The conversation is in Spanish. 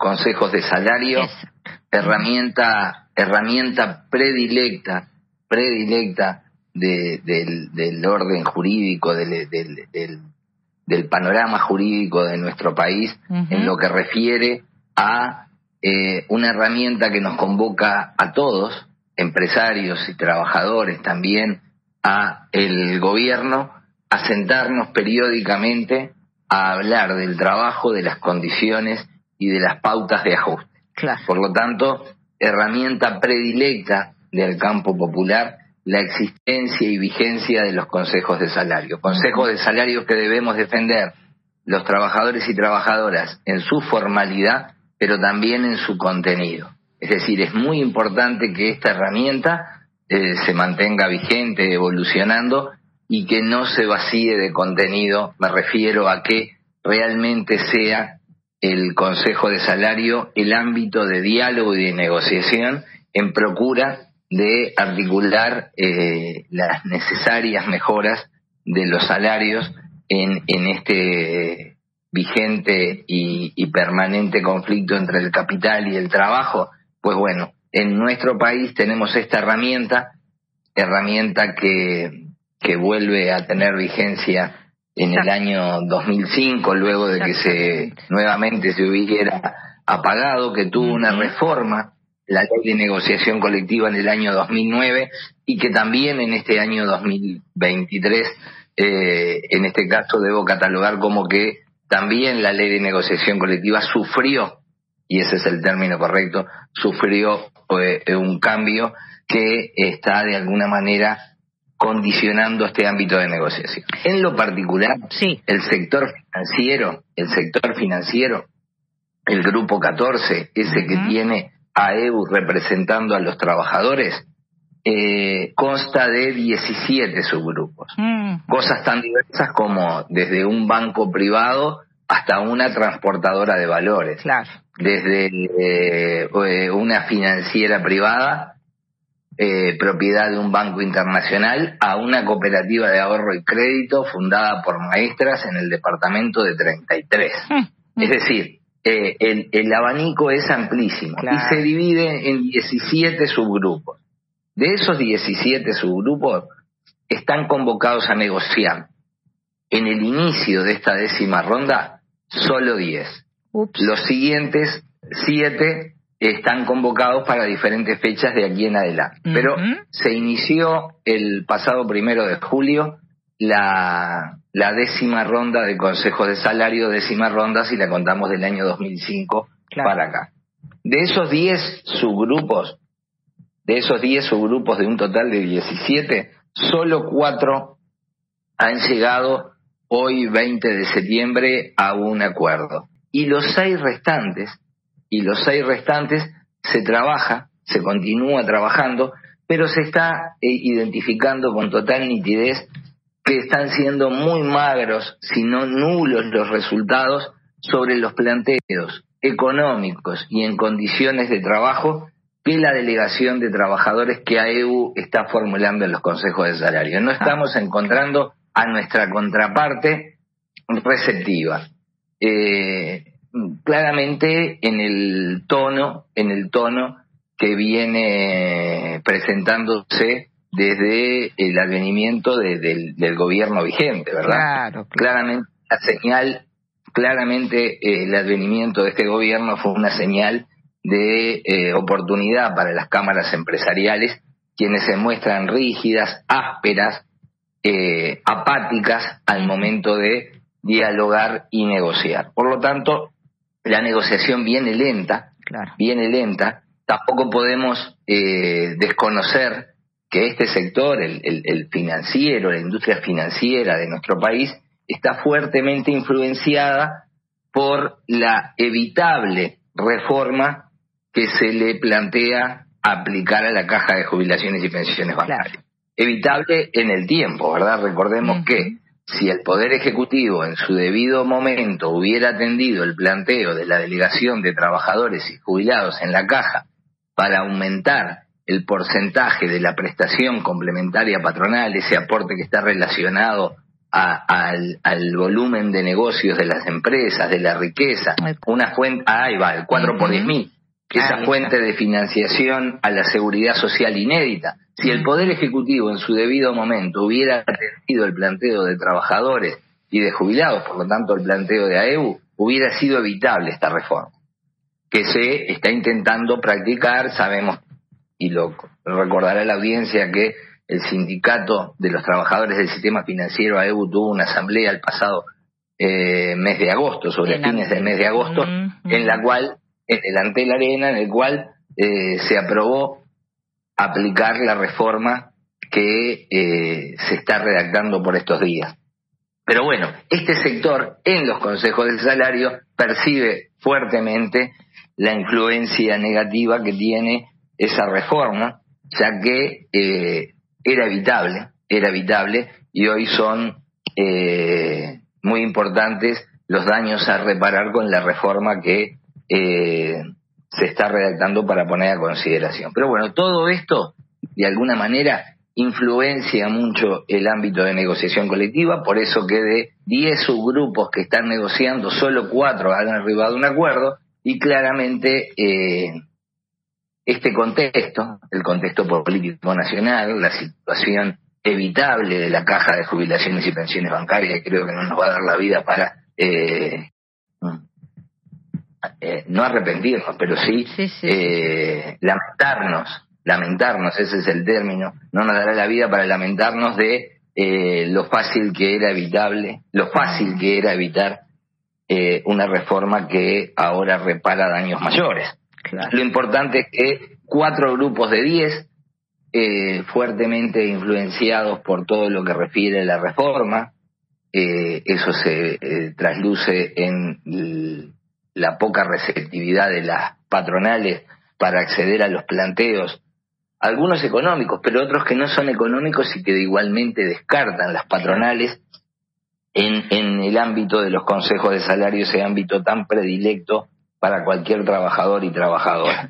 consejos de salario, herramienta, herramienta predilecta, predilecta de, del, del, orden jurídico, del, del, del, panorama jurídico de nuestro país, en lo que refiere a eh, una herramienta que nos convoca a todos, empresarios y trabajadores también, a el gobierno, a sentarnos periódicamente a hablar del trabajo, de las condiciones y de las pautas de ajuste. Por lo tanto, herramienta predilecta del campo popular la existencia y vigencia de los consejos de salario. Consejos de salario que debemos defender los trabajadores y trabajadoras en su formalidad, pero también en su contenido. Es decir, es muy importante que esta herramienta eh, se mantenga vigente, evolucionando y que no se vacíe de contenido. Me refiero a que realmente sea el Consejo de Salario el ámbito de diálogo y de negociación en procura de articular eh, las necesarias mejoras de los salarios en, en este vigente y, y, permanente conflicto entre el capital y el trabajo, pues bueno, en nuestro país tenemos esta herramienta, herramienta que, que vuelve a tener vigencia en el año 2005, luego de que se nuevamente se hubiera apagado, que tuvo una reforma la ley de negociación colectiva en el año 2009 y que también en este año 2023, eh, en este caso debo catalogar como que también la ley de negociación colectiva sufrió, y ese es el término correcto, sufrió eh, un cambio que está de alguna manera condicionando este ámbito de negociación. En lo particular, sí. el sector financiero, el sector financiero, el grupo 14, ese que tiene a EU representando a los trabajadores, eh, consta de 17 subgrupos. Mm. Cosas tan diversas como desde un banco privado hasta una transportadora de valores. Desde eh, una financiera privada, eh, propiedad de un banco internacional, a una cooperativa de ahorro y crédito fundada por maestras en el departamento de 33. Mm. Es decir, eh, el, el, abanico es amplísimo y se divide en 17 subgrupos. De esos 17 subgrupos están convocados a negociar en el inicio de esta décima ronda solo 10. Los siguientes 7 están convocados para diferentes fechas de aquí en adelante. Pero se inició el pasado primero de julio la, la décima ronda de consejos de salario, décima ronda si la contamos del año 2005 para acá. De esos 10 subgrupos, de esos 10 subgrupos de un total de 17, solo 4 han llegado hoy 20 de septiembre a un acuerdo. Y los seis restantes, y los seis restantes se trabaja, se continúa trabajando, pero se está eh, identificando con total nitidez que están siendo muy magros, si no nulos los resultados sobre los planteos económicos y en condiciones de trabajo que la delegación de trabajadores que AEU está formulando en los consejos de salario. No estamos encontrando a nuestra contraparte receptiva. Eh, claramente en el tono, en el tono que viene presentándose desde el advenimiento del, gobierno vigente, ¿verdad? Claro, Claramente la señal, claramente eh, el advenimiento de este gobierno fue una señal de eh, oportunidad para las cámaras empresariales, quienes se muestran rígidas, ásperas, eh, apáticas al momento de dialogar y negociar. Por lo tanto, la negociación viene lenta, viene lenta. Tampoco podemos desconocer que este sector, el, el, financiero, la industria financiera de nuestro país, está fuertemente influenciada por la evitable reforma que se le plantea aplicar a la caja de jubilaciones y pensiones bancarias. Evitable en el tiempo, ¿verdad? Recordemos que si el Poder Ejecutivo en su debido momento hubiera atendido el planteo de la delegación de trabajadores y jubilados en la caja para aumentar el porcentaje de la prestación complementaria patronal, ese aporte que está relacionado al, al, volumen de negocios de las empresas, de la riqueza. Una fuente, ah, ahí va, el 4 por 10 mil, que esa fuente de financiación a la seguridad social inédita. Si el Poder Ejecutivo en su debido momento hubiera atendido el planteo de trabajadores y de jubilados, por lo tanto el planteo de AEU, hubiera sido evitable esta reforma, que se está intentando practicar, sabemos, y lo recordará la audiencia, que el sindicato de los trabajadores del sistema financiero AEU tuvo una asamblea el pasado eh, mes de agosto, sobre fines del mes de agosto, en la cual, delante de la arena, en el cual eh, se aprobó aplicar la reforma que eh, se está redactando por estos días. Pero bueno, este sector en los consejos del salario percibe fuertemente la influencia negativa que tiene esa reforma, ya que eh, era evitable, era evitable y hoy son eh, muy importantes los daños a reparar con la reforma que se está redactando para poner a consideración. Pero bueno, todo esto, de alguna manera, influencia mucho el ámbito de negociación colectiva, por eso que de 10 subgrupos que están negociando, solo 4 han arribado a un acuerdo y claramente eh, este contexto, el contexto político nacional, la situación evitable de la caja de jubilaciones y pensiones bancarias, creo que no nos va a dar la vida para eh, eh, no arrepentirnos, pero sí, eh, lamentarnos, lamentarnos, ese es el término, no nos dará la vida para lamentarnos de eh, lo fácil que era evitable, lo fácil que era evitar una reforma que ahora repara daños mayores. Lo importante es que cuatro grupos de diez, fuertemente influenciados por todo lo que refiere a la reforma, eso se trasluce en la poca receptividad de las patronales para acceder a los planteos, algunos económicos, pero otros que no son económicos y que igualmente descartan las patronales en, en el ámbito de los consejos de salario, ese ámbito tan predilecto para cualquier trabajador y trabajadora.